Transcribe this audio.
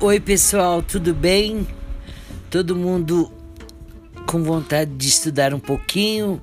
Oi, pessoal, tudo bem? Todo mundo com vontade de estudar um pouquinho,